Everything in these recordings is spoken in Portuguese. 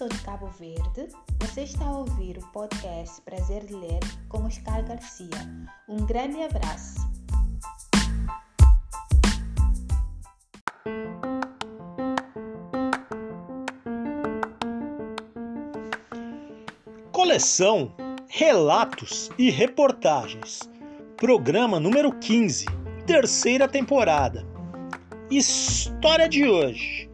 Sou de Cabo Verde. Você está a ouvir o podcast Prazer de Ler com Oscar Garcia. Um grande abraço. Coleção Relatos e Reportagens. Programa número 15, terceira temporada. História de hoje.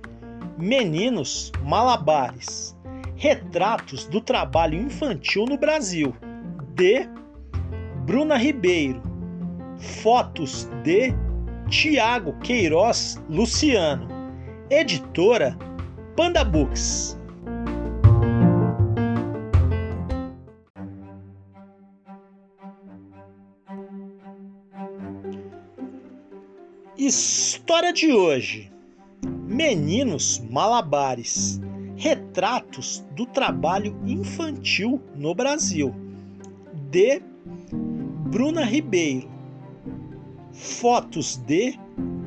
Meninos Malabares. Retratos do trabalho infantil no Brasil. De Bruna Ribeiro. Fotos de Tiago Queiroz Luciano. Editora Panda Books. História de hoje. Meninos Malabares. Retratos do trabalho infantil no Brasil. De Bruna Ribeiro. Fotos de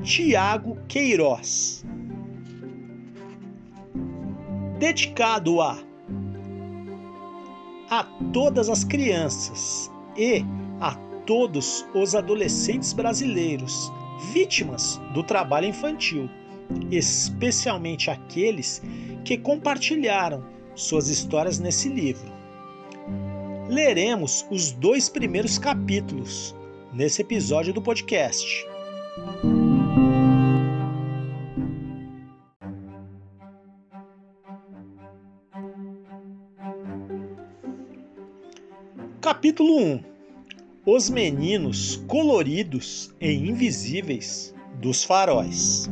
Tiago Queiroz. Dedicado a a todas as crianças e a todos os adolescentes brasileiros vítimas do trabalho infantil, especialmente aqueles que compartilharam suas histórias nesse livro. Leremos os dois primeiros capítulos nesse episódio do podcast. Capítulo 1 Os meninos coloridos e invisíveis dos faróis.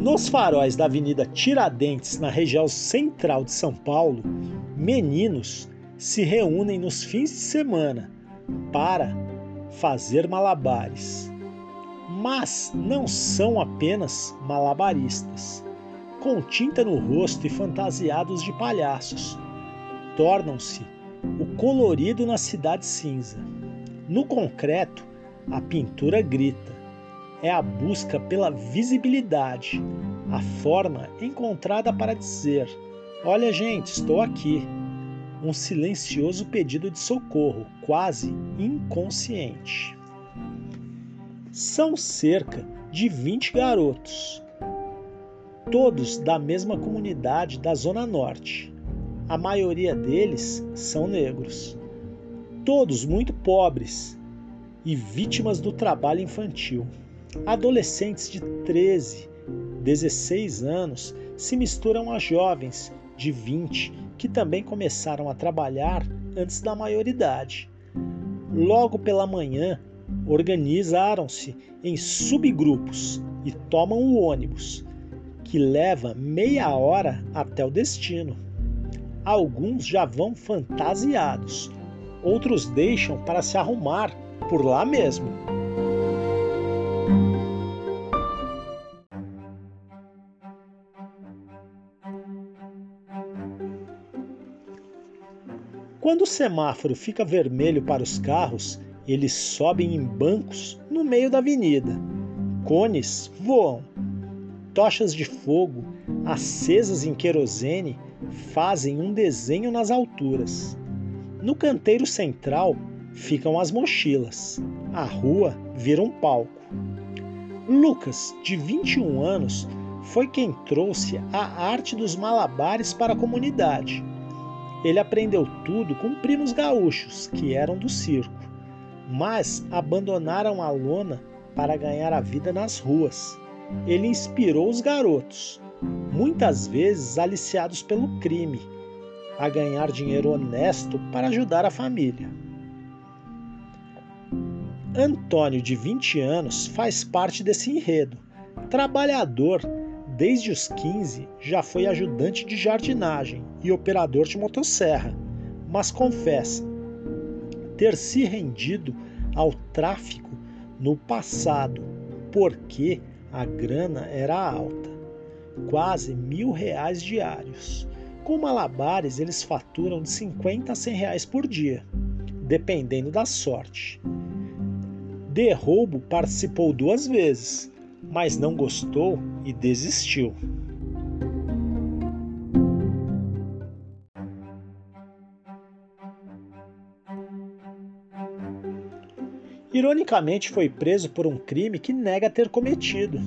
Nos faróis da Avenida Tiradentes, na região central de São Paulo, meninos se reúnem nos fins de semana para fazer malabares. Mas não são apenas malabaristas. Com tinta no rosto e fantasiados de palhaços, tornam-se o colorido na cidade cinza. No concreto, a pintura grita. É a busca pela visibilidade, a forma encontrada para dizer: Olha, gente, estou aqui. Um silencioso pedido de socorro, quase inconsciente. São cerca de 20 garotos, todos da mesma comunidade da Zona Norte. A maioria deles são negros, todos muito pobres e vítimas do trabalho infantil. Adolescentes de 13, 16 anos se misturam a jovens de 20 que também começaram a trabalhar antes da maioridade. Logo pela manhã, organizaram-se em subgrupos e tomam o ônibus, que leva meia hora até o destino. Alguns já vão fantasiados, outros deixam para se arrumar por lá mesmo. Quando o semáforo fica vermelho para os carros, eles sobem em bancos no meio da avenida. Cones voam. Tochas de fogo, acesas em querosene, fazem um desenho nas alturas. No canteiro central ficam as mochilas. A rua vira um palco. Lucas, de 21 anos, foi quem trouxe a arte dos malabares para a comunidade. Ele aprendeu tudo com primos gaúchos, que eram do circo, mas abandonaram a lona para ganhar a vida nas ruas. Ele inspirou os garotos, muitas vezes aliciados pelo crime, a ganhar dinheiro honesto para ajudar a família. Antônio, de 20 anos, faz parte desse enredo. Trabalhador, desde os 15 já foi ajudante de jardinagem e operador de motosserra, mas confessa ter se rendido ao tráfico no passado, porque a grana era alta, quase mil reais diários. Com malabares, eles faturam de 50 a 100 reais por dia, dependendo da sorte. De roubo participou duas vezes, mas não gostou e desistiu. Ironicamente, foi preso por um crime que nega ter cometido.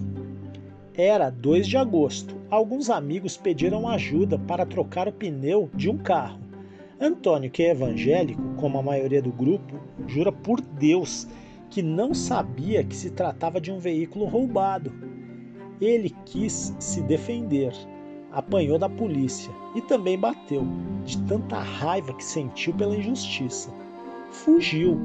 Era 2 de agosto. Alguns amigos pediram ajuda para trocar o pneu de um carro. Antônio, que é evangélico, como a maioria do grupo, jura por Deus que não sabia que se tratava de um veículo roubado. Ele quis se defender, apanhou da polícia e também bateu, de tanta raiva que sentiu pela injustiça. Fugiu,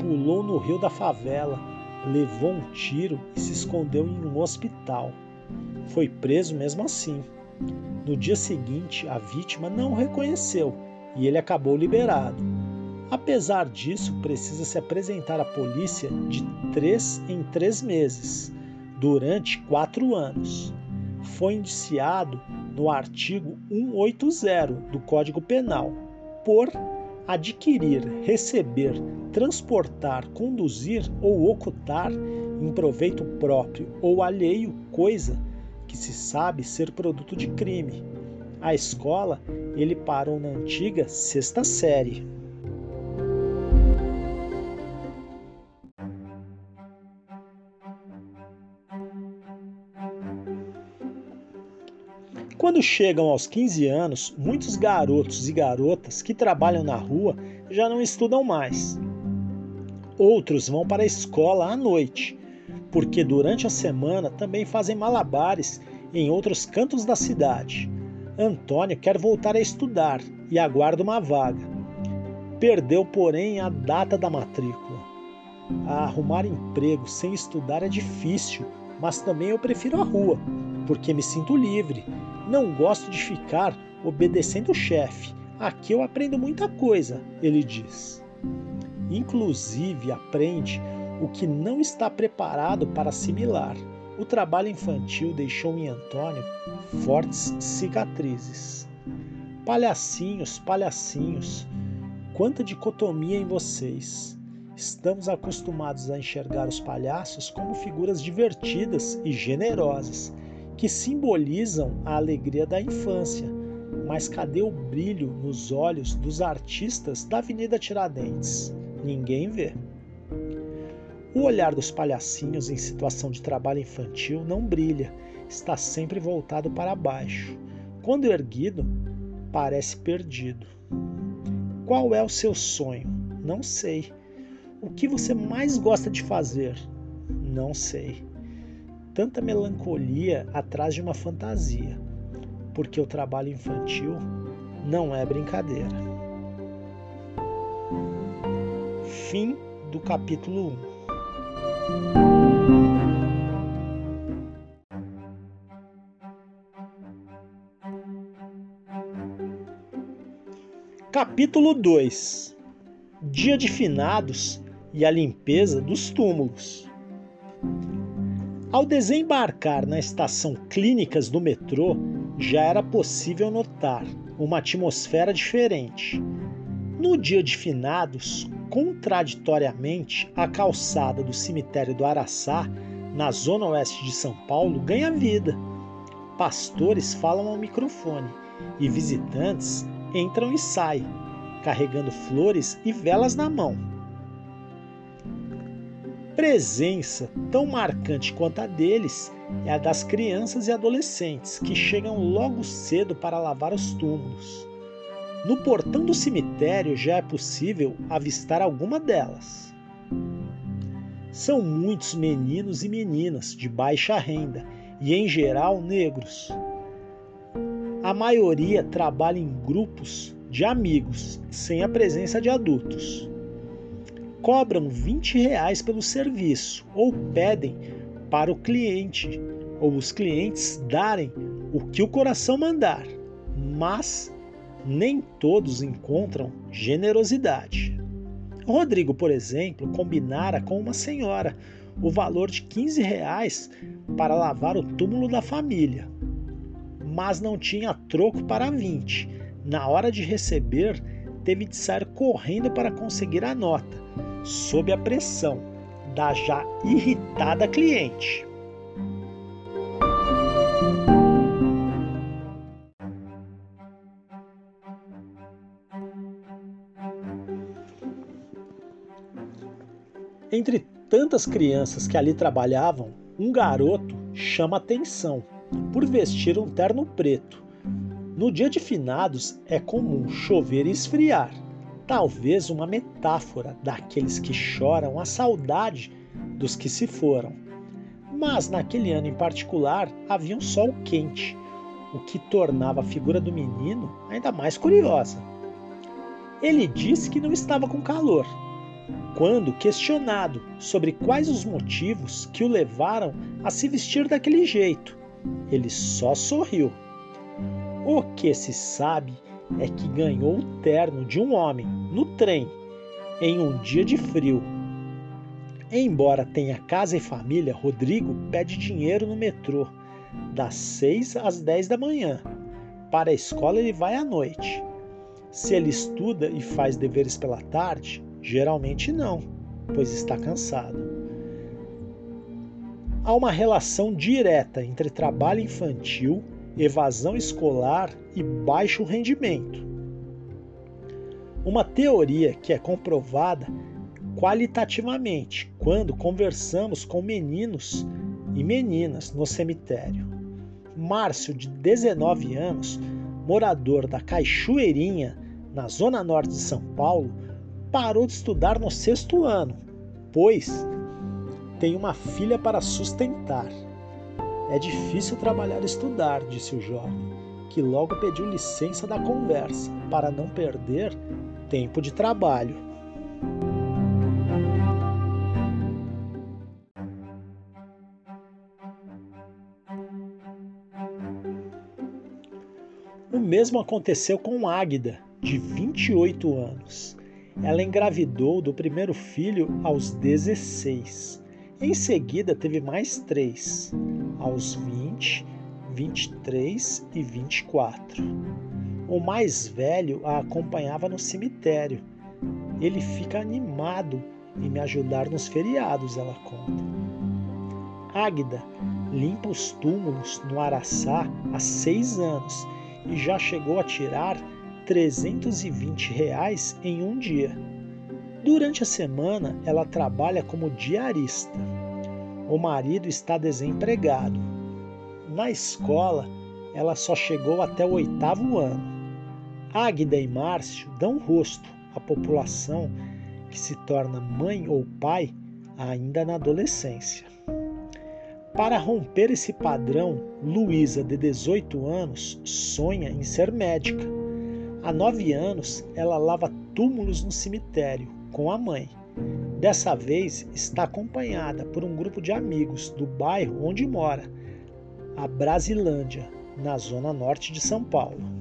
pulou no rio da favela, levou um tiro e se escondeu em um hospital. Foi preso mesmo assim. No dia seguinte, a vítima não o reconheceu e ele acabou liberado. Apesar disso, precisa se apresentar à polícia de três em três meses, durante quatro anos. Foi indiciado no artigo 180 do Código Penal por adquirir, receber, transportar, conduzir ou ocultar em proveito próprio ou alheio coisa que se sabe ser produto de crime. A escola ele parou na antiga sexta série. Quando chegam aos 15 anos, muitos garotos e garotas que trabalham na rua já não estudam mais. Outros vão para a escola à noite, porque durante a semana também fazem malabares em outros cantos da cidade. Antônio quer voltar a estudar e aguarda uma vaga. Perdeu, porém, a data da matrícula. A arrumar emprego sem estudar é difícil, mas também eu prefiro a rua, porque me sinto livre não gosto de ficar obedecendo o chefe. Aqui eu aprendo muita coisa, ele diz. Inclusive aprende o que não está preparado para assimilar. O trabalho infantil deixou em Antônio fortes cicatrizes. Palhacinhos, palhacinhos, quanta dicotomia em vocês. Estamos acostumados a enxergar os palhaços como figuras divertidas e generosas que simbolizam a alegria da infância. Mas cadê o brilho nos olhos dos artistas da Avenida Tiradentes? Ninguém vê. O olhar dos palhacinhos em situação de trabalho infantil não brilha, está sempre voltado para baixo. Quando erguido, parece perdido. Qual é o seu sonho? Não sei. O que você mais gosta de fazer? Não sei tanta melancolia atrás de uma fantasia, porque o trabalho infantil não é brincadeira. Fim do capítulo 1. Capítulo 2 Dia de Finados e a limpeza dos túmulos. Ao desembarcar na estação Clínicas do metrô, já era possível notar uma atmosfera diferente. No dia de finados, contraditoriamente, a calçada do cemitério do Araçá, na zona oeste de São Paulo, ganha vida. Pastores falam ao microfone e visitantes entram e saem. carregando flores e velas na mão. Presença tão marcante quanto a deles é a das crianças e adolescentes que chegam logo cedo para lavar os túmulos. No portão do cemitério já é possível avistar alguma delas. São muitos meninos e meninas de baixa renda e, em geral, negros. A maioria trabalha em grupos de amigos, sem a presença de adultos. Cobram 20 reais pelo serviço ou pedem para o cliente ou os clientes darem o que o coração mandar, mas nem todos encontram generosidade. Rodrigo, por exemplo, combinara com uma senhora o valor de 15 reais para lavar o túmulo da família, mas não tinha troco para 20. Na hora de receber, teve de sair correndo para conseguir a nota, sob a pressão da já irritada cliente. Entre tantas crianças que ali trabalhavam, um garoto chama atenção por vestir um terno preto. No dia de finados é comum chover e esfriar, talvez uma metáfora daqueles que choram a saudade dos que se foram. Mas naquele ano em particular havia um sol quente, o que tornava a figura do menino ainda mais curiosa. Ele disse que não estava com calor, quando questionado sobre quais os motivos que o levaram a se vestir daquele jeito, ele só sorriu. O que se sabe é que ganhou o terno de um homem no trem em um dia de frio. Embora tenha casa e família, Rodrigo pede dinheiro no metrô das 6 às 10 da manhã. Para a escola ele vai à noite. Se ele estuda e faz deveres pela tarde, Geralmente não, pois está cansado. Há uma relação direta entre trabalho infantil, evasão escolar e baixo rendimento. Uma teoria que é comprovada qualitativamente quando conversamos com meninos e meninas no cemitério. Márcio, de 19 anos, morador da Cachoeirinha, na zona norte de São Paulo, parou de estudar no sexto ano, pois tem uma filha para sustentar. É difícil trabalhar e estudar, disse o jovem, que logo pediu licença da conversa para não perder tempo de trabalho. O mesmo aconteceu com Águida, de 28 anos. Ela engravidou do primeiro filho aos 16. Em seguida, teve mais três, aos 20, 23 e 24. O mais velho a acompanhava no cemitério. Ele fica animado em me ajudar nos feriados, ela conta. Águida limpa os túmulos no Araçá há seis anos e já chegou a tirar 320 reais em um dia. Durante a semana, ela trabalha como diarista. O marido está desempregado. Na escola, ela só chegou até o oitavo ano. Águida e Márcio dão rosto à população que se torna mãe ou pai ainda na adolescência. Para romper esse padrão, Luísa, de 18 anos, sonha em ser médica Há nove anos, ela lava túmulos no cemitério com a mãe. Dessa vez, está acompanhada por um grupo de amigos do bairro onde mora, a Brasilândia, na zona norte de São Paulo.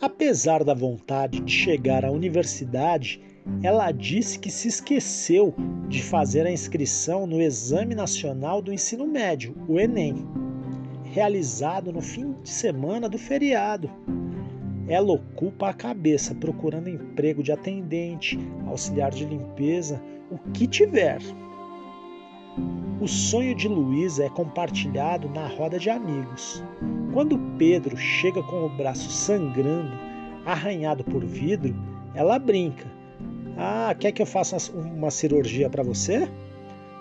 Apesar da vontade de chegar à universidade, ela disse que se esqueceu de fazer a inscrição no Exame Nacional do Ensino Médio, o Enem, realizado no fim de semana do feriado. Ela ocupa a cabeça procurando emprego de atendente, auxiliar de limpeza, o que tiver. O sonho de Luísa é compartilhado na roda de amigos. Quando Pedro chega com o braço sangrando, arranhado por vidro, ela brinca. Ah, quer que eu faça uma cirurgia para você?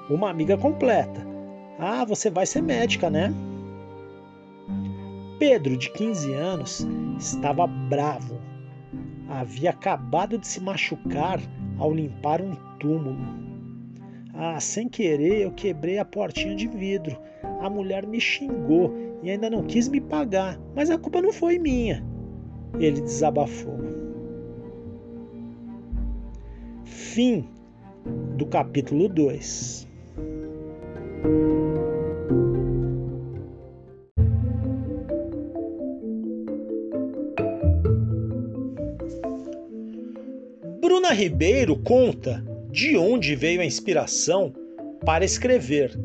Uma amiga completa. Ah, você vai ser médica, né? Pedro, de 15 anos, estava bravo. Havia acabado de se machucar ao limpar um túmulo. Ah, sem querer eu quebrei a portinha de vidro. A mulher me xingou e ainda não quis me pagar, mas a culpa não foi minha. Ele desabafou. Fim do capítulo 2. Bruna Ribeiro conta de onde veio a inspiração para escrever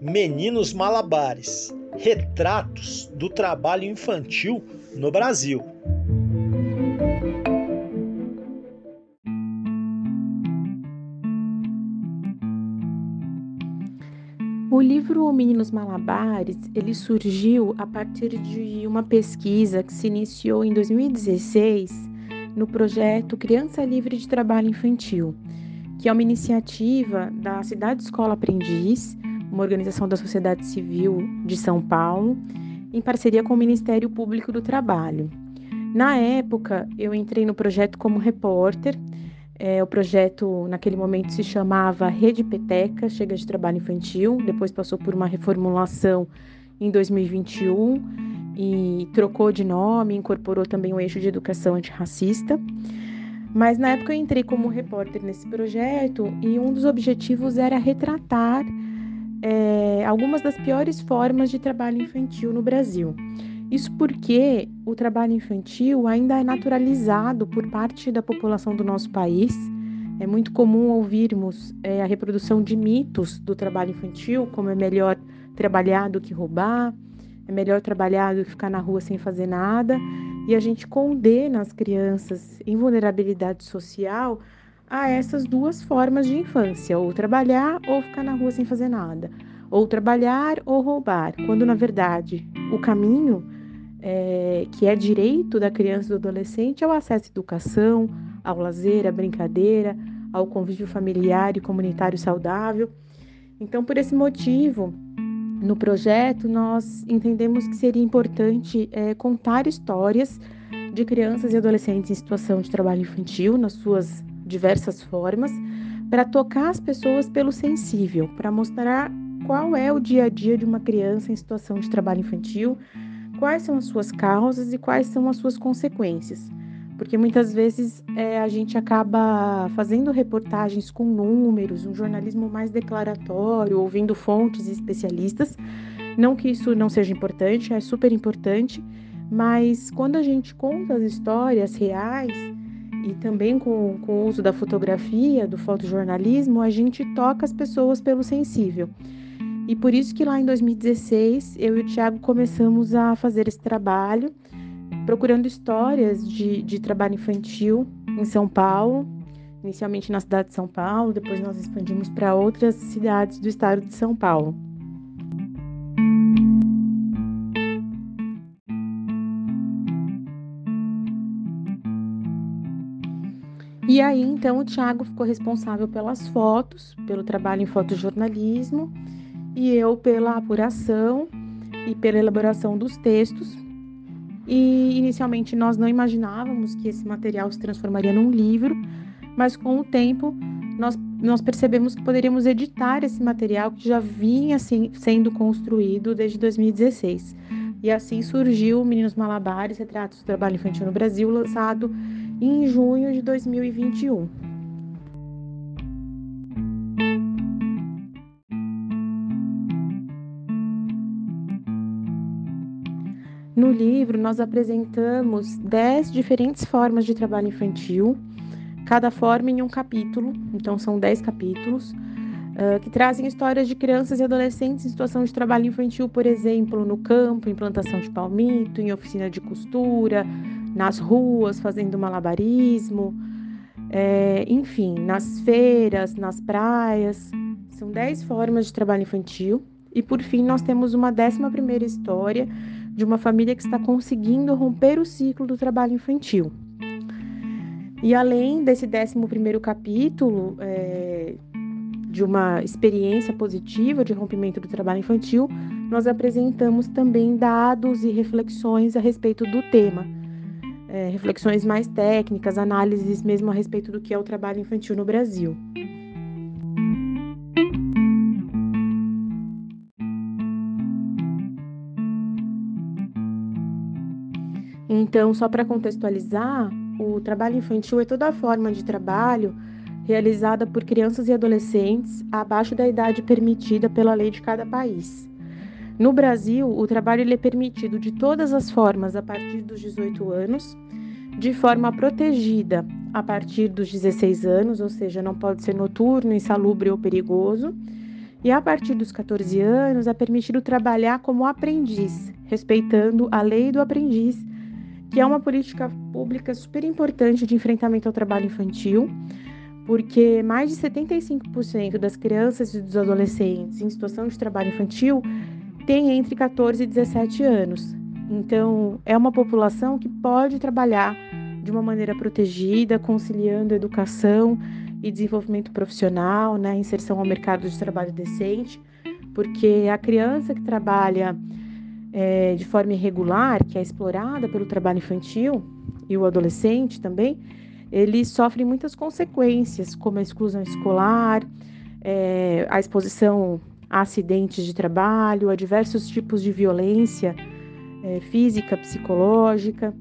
Meninos Malabares Retratos do Trabalho Infantil no Brasil. O livro Meninos Malabares, ele surgiu a partir de uma pesquisa que se iniciou em 2016 no projeto Criança Livre de Trabalho Infantil, que é uma iniciativa da Cidade Escola Aprendiz, uma organização da sociedade civil de São Paulo, em parceria com o Ministério Público do Trabalho. Na época, eu entrei no projeto como repórter é, o projeto, naquele momento, se chamava Rede Peteca, Chega de Trabalho Infantil, depois passou por uma reformulação em 2021 e trocou de nome, incorporou também o eixo de educação antirracista. Mas na época eu entrei como repórter nesse projeto e um dos objetivos era retratar é, algumas das piores formas de trabalho infantil no Brasil. Isso porque o trabalho infantil ainda é naturalizado por parte da população do nosso país. É muito comum ouvirmos é, a reprodução de mitos do trabalho infantil, como é melhor trabalhar do que roubar, é melhor trabalhar do que ficar na rua sem fazer nada. E a gente condena as crianças em vulnerabilidade social a essas duas formas de infância, ou trabalhar ou ficar na rua sem fazer nada, ou trabalhar ou roubar, quando na verdade o caminho é, que é direito da criança e do adolescente ao acesso à educação, ao lazer, à brincadeira, ao convívio familiar e comunitário saudável. Então, por esse motivo, no projeto, nós entendemos que seria importante é, contar histórias de crianças e adolescentes em situação de trabalho infantil, nas suas diversas formas, para tocar as pessoas pelo sensível, para mostrar qual é o dia a dia de uma criança em situação de trabalho infantil, quais são as suas causas e quais são as suas consequências. Porque muitas vezes é, a gente acaba fazendo reportagens com números, um jornalismo mais declaratório, ouvindo fontes e especialistas. Não que isso não seja importante, é super importante, mas quando a gente conta as histórias reais e também com, com o uso da fotografia, do fotojornalismo, a gente toca as pessoas pelo sensível. E por isso que lá em 2016 eu e o Tiago começamos a fazer esse trabalho, procurando histórias de, de trabalho infantil em São Paulo, inicialmente na cidade de São Paulo, depois nós expandimos para outras cidades do estado de São Paulo. E aí, então, o Tiago ficou responsável pelas fotos, pelo trabalho em fotojornalismo e eu pela apuração e pela elaboração dos textos. E inicialmente nós não imaginávamos que esse material se transformaria num livro, mas com o tempo nós, nós percebemos que poderíamos editar esse material que já vinha assim, sendo construído desde 2016. E assim surgiu Meninos Malabares, Retratos do Trabalho Infantil no Brasil, lançado em junho de 2021. No livro, nós apresentamos 10 diferentes formas de trabalho infantil, cada forma em um capítulo, então são 10 capítulos, uh, que trazem histórias de crianças e adolescentes em situação de trabalho infantil, por exemplo, no campo, em plantação de palmito, em oficina de costura, nas ruas, fazendo malabarismo, é, enfim, nas feiras, nas praias, São 10 formas de trabalho infantil. E por fim, nós temos uma décima primeira história de uma família que está conseguindo romper o ciclo do trabalho infantil. E além desse décimo primeiro capítulo, é, de uma experiência positiva de rompimento do trabalho infantil, nós apresentamos também dados e reflexões a respeito do tema. É, reflexões mais técnicas, análises mesmo a respeito do que é o trabalho infantil no Brasil. Então, só para contextualizar, o trabalho infantil é toda forma de trabalho realizada por crianças e adolescentes abaixo da idade permitida pela lei de cada país. No Brasil, o trabalho é permitido de todas as formas a partir dos 18 anos, de forma protegida a partir dos 16 anos, ou seja, não pode ser noturno, insalubre ou perigoso, e a partir dos 14 anos é permitido trabalhar como aprendiz, respeitando a lei do aprendiz que é uma política pública super importante de enfrentamento ao trabalho infantil, porque mais de 75% das crianças e dos adolescentes em situação de trabalho infantil têm entre 14 e 17 anos. Então, é uma população que pode trabalhar de uma maneira protegida, conciliando educação e desenvolvimento profissional, né, inserção ao mercado de trabalho decente, porque a criança que trabalha é, de forma irregular, que é explorada pelo trabalho infantil e o adolescente também, eles sofrem muitas consequências, como a exclusão escolar, é, a exposição a acidentes de trabalho, a diversos tipos de violência é, física, psicológica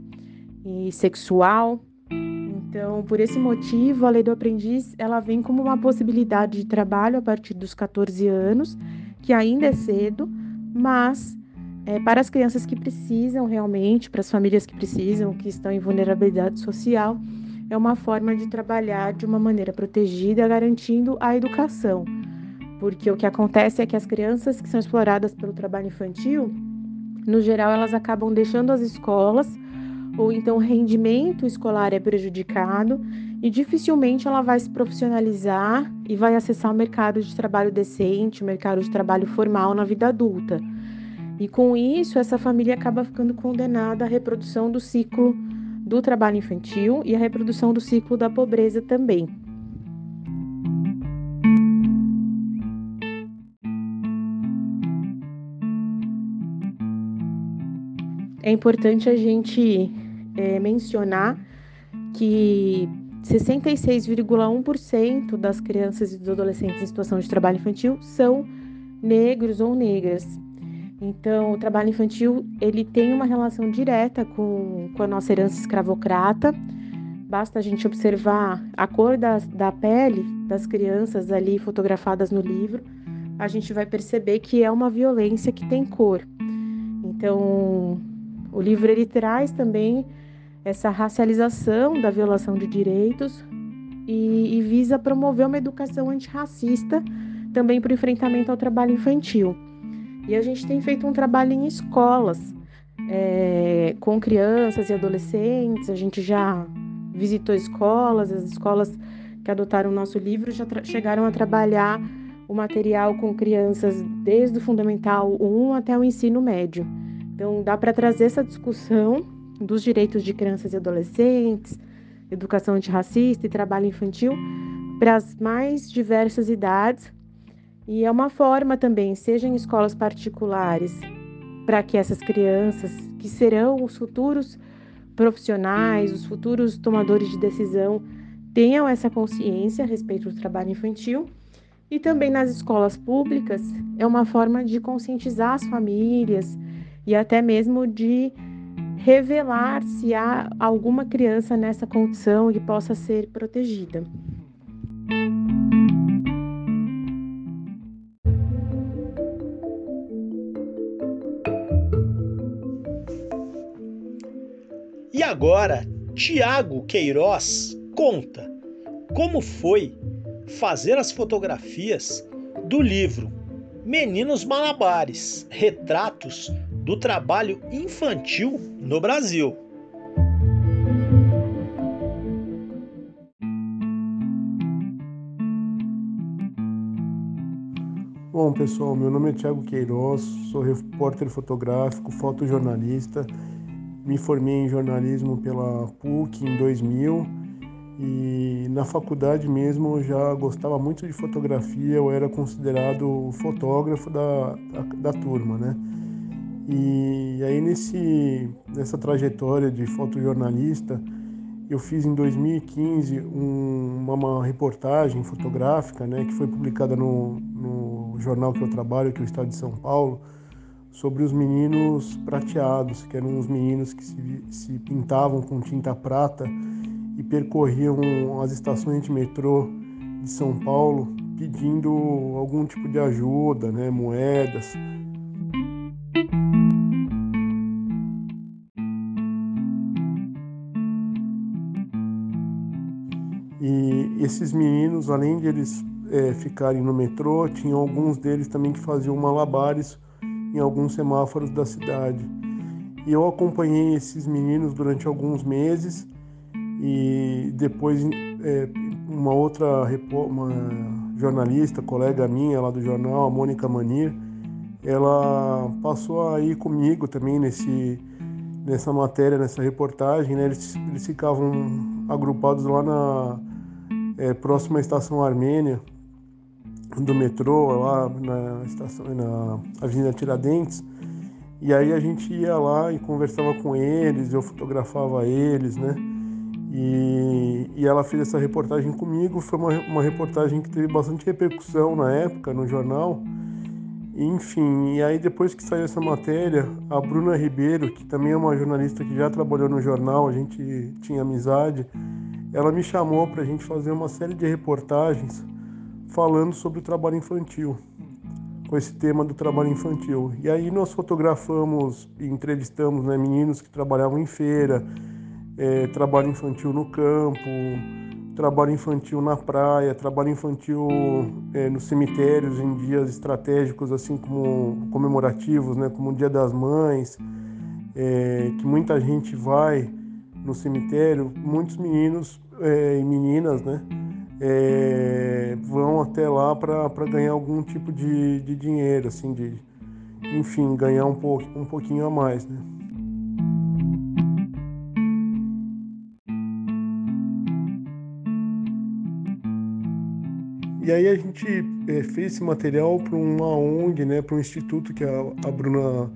e sexual. Então, por esse motivo, a lei do aprendiz ela vem como uma possibilidade de trabalho a partir dos 14 anos, que ainda é cedo, mas é, para as crianças que precisam realmente, para as famílias que precisam, que estão em vulnerabilidade social, é uma forma de trabalhar de uma maneira protegida, garantindo a educação. Porque o que acontece é que as crianças que são exploradas pelo trabalho infantil, no geral, elas acabam deixando as escolas, ou então o rendimento escolar é prejudicado e dificilmente ela vai se profissionalizar e vai acessar o mercado de trabalho decente, o mercado de trabalho formal na vida adulta. E com isso, essa família acaba ficando condenada à reprodução do ciclo do trabalho infantil e à reprodução do ciclo da pobreza também. É importante a gente é, mencionar que 66,1% das crianças e dos adolescentes em situação de trabalho infantil são negros ou negras. Então, o trabalho infantil ele tem uma relação direta com, com a nossa herança escravocrata. Basta a gente observar a cor da, da pele das crianças ali fotografadas no livro, a gente vai perceber que é uma violência que tem cor. Então, o livro ele traz também essa racialização da violação de direitos e, e visa promover uma educação antirracista também para o enfrentamento ao trabalho infantil. E a gente tem feito um trabalho em escolas é, com crianças e adolescentes. A gente já visitou escolas, as escolas que adotaram o nosso livro já chegaram a trabalhar o material com crianças desde o fundamental 1 até o ensino médio. Então, dá para trazer essa discussão dos direitos de crianças e adolescentes, educação antirracista e trabalho infantil para as mais diversas idades e é uma forma também, seja em escolas particulares, para que essas crianças, que serão os futuros profissionais, os futuros tomadores de decisão, tenham essa consciência a respeito do trabalho infantil. E também nas escolas públicas, é uma forma de conscientizar as famílias e até mesmo de revelar se há alguma criança nessa condição que possa ser protegida. E agora, Tiago Queiroz conta como foi fazer as fotografias do livro Meninos Malabares Retratos do Trabalho Infantil no Brasil. Bom, pessoal, meu nome é Thiago Queiroz, sou repórter fotográfico, fotojornalista. Me formei em jornalismo pela PUC em 2000 e na faculdade mesmo eu já gostava muito de fotografia, eu era considerado fotógrafo da, da, da turma, né? E aí nesse, nessa trajetória de fotojornalista, eu fiz em 2015 um, uma, uma, reportagem fotográfica, né, que foi publicada no, no jornal que eu trabalho, que é o Estado de São Paulo, sobre os meninos prateados, que eram os meninos que se, se pintavam com tinta prata e percorriam as estações de metrô de São Paulo pedindo algum tipo de ajuda, né, moedas, E esses meninos, além de eles é, ficarem no metrô, tinham alguns deles também que faziam malabares em alguns semáforos da cidade. E eu acompanhei esses meninos durante alguns meses e depois é, uma outra uma jornalista, colega minha lá do jornal, a Mônica Manir, ela passou a ir comigo também nesse nessa matéria, nessa reportagem, né? Eles, eles ficavam agrupados lá na é, próxima estação Armênia do metrô, lá na, estação, na Avenida Tiradentes. E aí a gente ia lá e conversava com eles, eu fotografava eles, né? E, e ela fez essa reportagem comigo. Foi uma, uma reportagem que teve bastante repercussão na época no jornal. Enfim, e aí depois que saiu essa matéria, a Bruna Ribeiro, que também é uma jornalista que já trabalhou no jornal, a gente tinha amizade, ela me chamou para a gente fazer uma série de reportagens falando sobre o trabalho infantil, com esse tema do trabalho infantil. E aí nós fotografamos e entrevistamos né, meninos que trabalhavam em feira, é, trabalho infantil no campo, trabalho infantil na praia, trabalho infantil é, nos cemitérios em dias estratégicos, assim como comemorativos, né, como o Dia das Mães, é, que muita gente vai no cemitério, muitos meninos é, e meninas, né, é, vão até lá para ganhar algum tipo de, de dinheiro, assim, de, enfim, ganhar um, pouco, um pouquinho a mais, né. E aí a gente é, fez esse material para uma ONG, né, para um instituto que a, a Bruna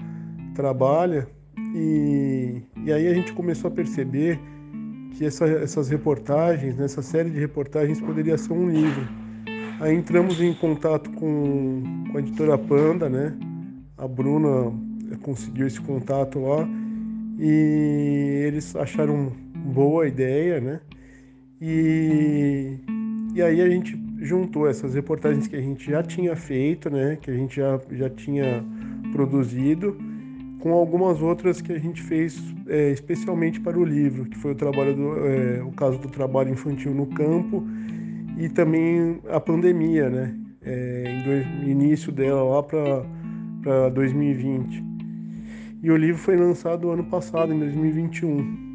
trabalha, e, e aí a gente começou a perceber que essa, essas reportagens, nessa série de reportagens, poderia ser um livro. Aí entramos em contato com, com a editora Panda, né? A Bruna conseguiu esse contato lá e eles acharam boa a ideia, né? E, e aí a gente juntou essas reportagens que a gente já tinha feito, né, que a gente já, já tinha produzido, com algumas outras que a gente fez é, especialmente para o livro, que foi o trabalho do, é, o caso do trabalho infantil no campo e também a pandemia, né, é, início dela lá para 2020. E o livro foi lançado ano passado, em 2021.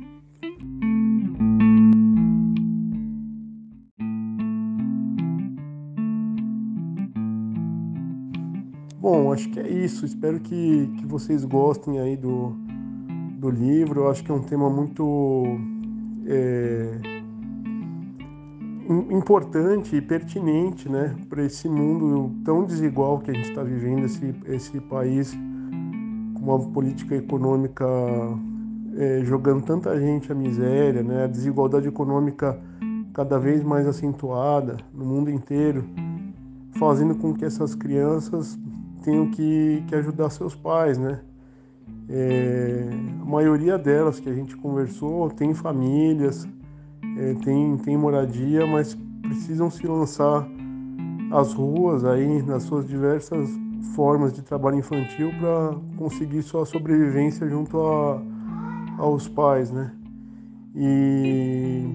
Acho que é isso. Espero que, que vocês gostem aí do, do livro. Eu acho que é um tema muito é, importante e pertinente né, para esse mundo tão desigual que a gente está vivendo, esse, esse país com uma política econômica é, jogando tanta gente à miséria, né, a desigualdade econômica cada vez mais acentuada no mundo inteiro, fazendo com que essas crianças tenham que, que ajudar seus pais, né? É, a maioria delas que a gente conversou tem famílias, é, tem, tem moradia, mas precisam se lançar às ruas aí nas suas diversas formas de trabalho infantil para conseguir sua sobrevivência junto a, aos pais, né? E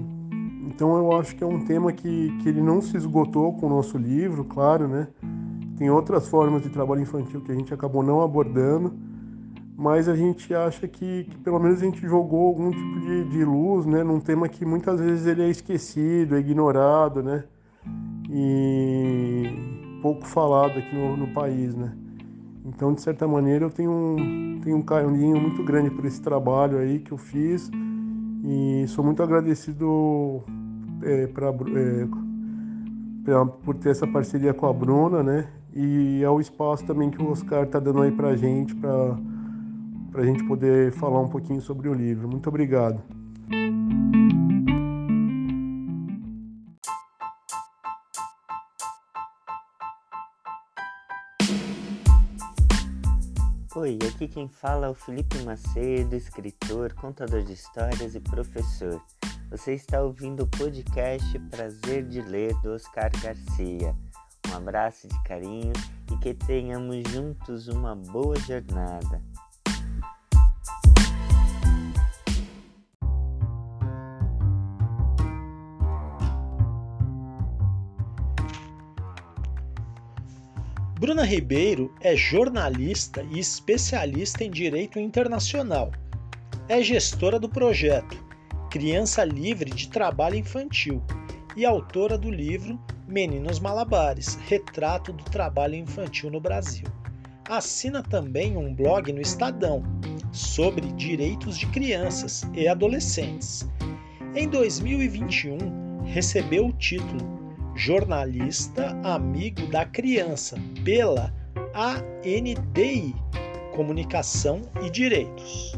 então eu acho que é um tema que, que ele não se esgotou com o nosso livro, claro, né? Tem outras formas de trabalho infantil que a gente acabou não abordando, mas a gente acha que, que pelo menos a gente jogou algum tipo de, de, luz, né, num tema que muitas vezes ele é esquecido, é ignorado, né, e pouco falado aqui no, no, país, né? Então, de certa maneira, eu tenho um, tenho um carinho muito grande por esse trabalho aí que eu fiz e sou muito agradecido é, pra, é, pra, por ter essa parceria com a Bruna, né? E ao espaço também que o Oscar está dando aí para gente, para a gente poder falar um pouquinho sobre o livro. Muito obrigado. Oi, aqui quem fala é o Felipe Macedo, escritor, contador de histórias e professor. Você está ouvindo o podcast Prazer de Ler do Oscar Garcia. Um abraço de carinho e que tenhamos juntos uma boa jornada. Bruna Ribeiro é jornalista e especialista em direito internacional. É gestora do projeto Criança Livre de Trabalho Infantil e autora do livro Meninos Malabares Retrato do Trabalho Infantil no Brasil. Assina também um blog no Estadão sobre direitos de crianças e adolescentes. Em 2021, recebeu o título jornalista amigo da criança, pela ANDI Comunicação e Direitos.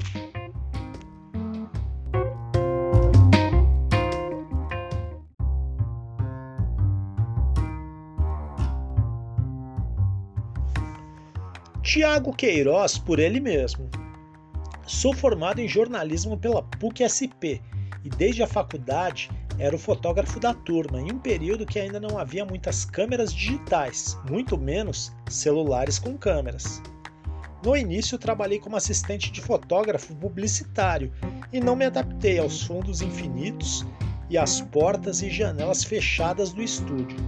Tiago Queiroz, por ele mesmo. Sou formado em jornalismo pela PUC-SP e desde a faculdade era o fotógrafo da turma, em um período que ainda não havia muitas câmeras digitais, muito menos celulares com câmeras. No início, trabalhei como assistente de fotógrafo publicitário e não me adaptei aos fundos infinitos e às portas e janelas fechadas do estúdio.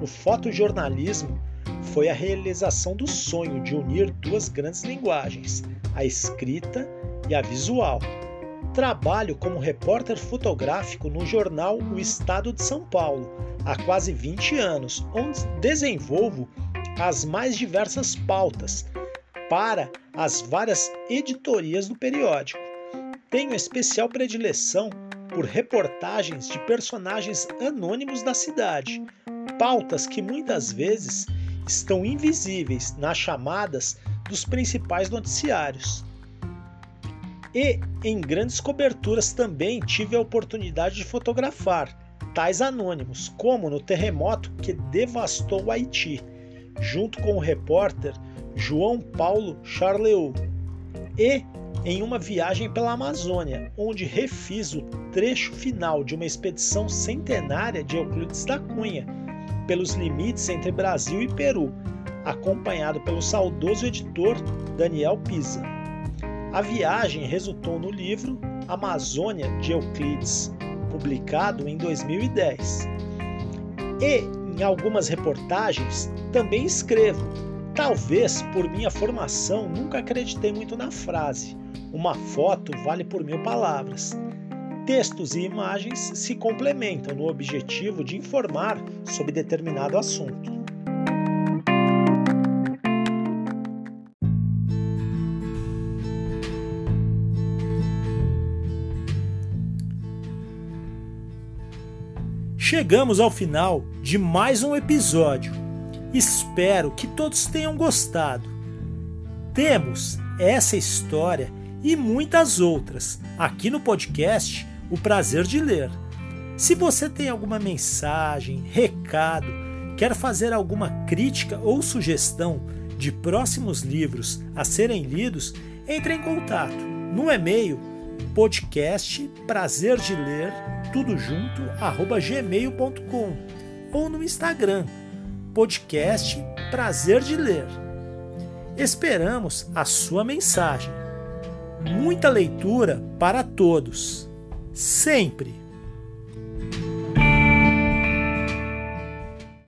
O fotojornalismo foi a realização do sonho de unir duas grandes linguagens, a escrita e a visual, Trabalho como repórter fotográfico no jornal O Estado de São Paulo há quase 20 anos, onde desenvolvo as mais diversas pautas para as várias editorias do periódico. Tenho especial predileção por reportagens de personagens anônimos da cidade, pautas que muitas vezes estão invisíveis nas chamadas dos principais noticiários. E em grandes coberturas também tive a oportunidade de fotografar tais anônimos, como no terremoto que devastou o Haiti, junto com o repórter João Paulo Charleau, e em uma viagem pela Amazônia, onde refiz o trecho final de uma expedição centenária de Euclides da Cunha, pelos limites entre Brasil e Peru, acompanhado pelo saudoso editor Daniel Pisa. A viagem resultou no livro Amazônia de Euclides, publicado em 2010. E em algumas reportagens também escrevo. Talvez por minha formação nunca acreditei muito na frase: uma foto vale por mil palavras. Textos e imagens se complementam no objetivo de informar sobre determinado assunto. Chegamos ao final de mais um episódio. Espero que todos tenham gostado. Temos essa história e muitas outras aqui no podcast O Prazer de Ler. Se você tem alguma mensagem, recado, quer fazer alguma crítica ou sugestão de próximos livros a serem lidos, entre em contato no e-mail podcast prazer de ler tudo junto gmail.com ou no Instagram podcast prazer de ler. Esperamos a sua mensagem. Muita leitura para todos, sempre.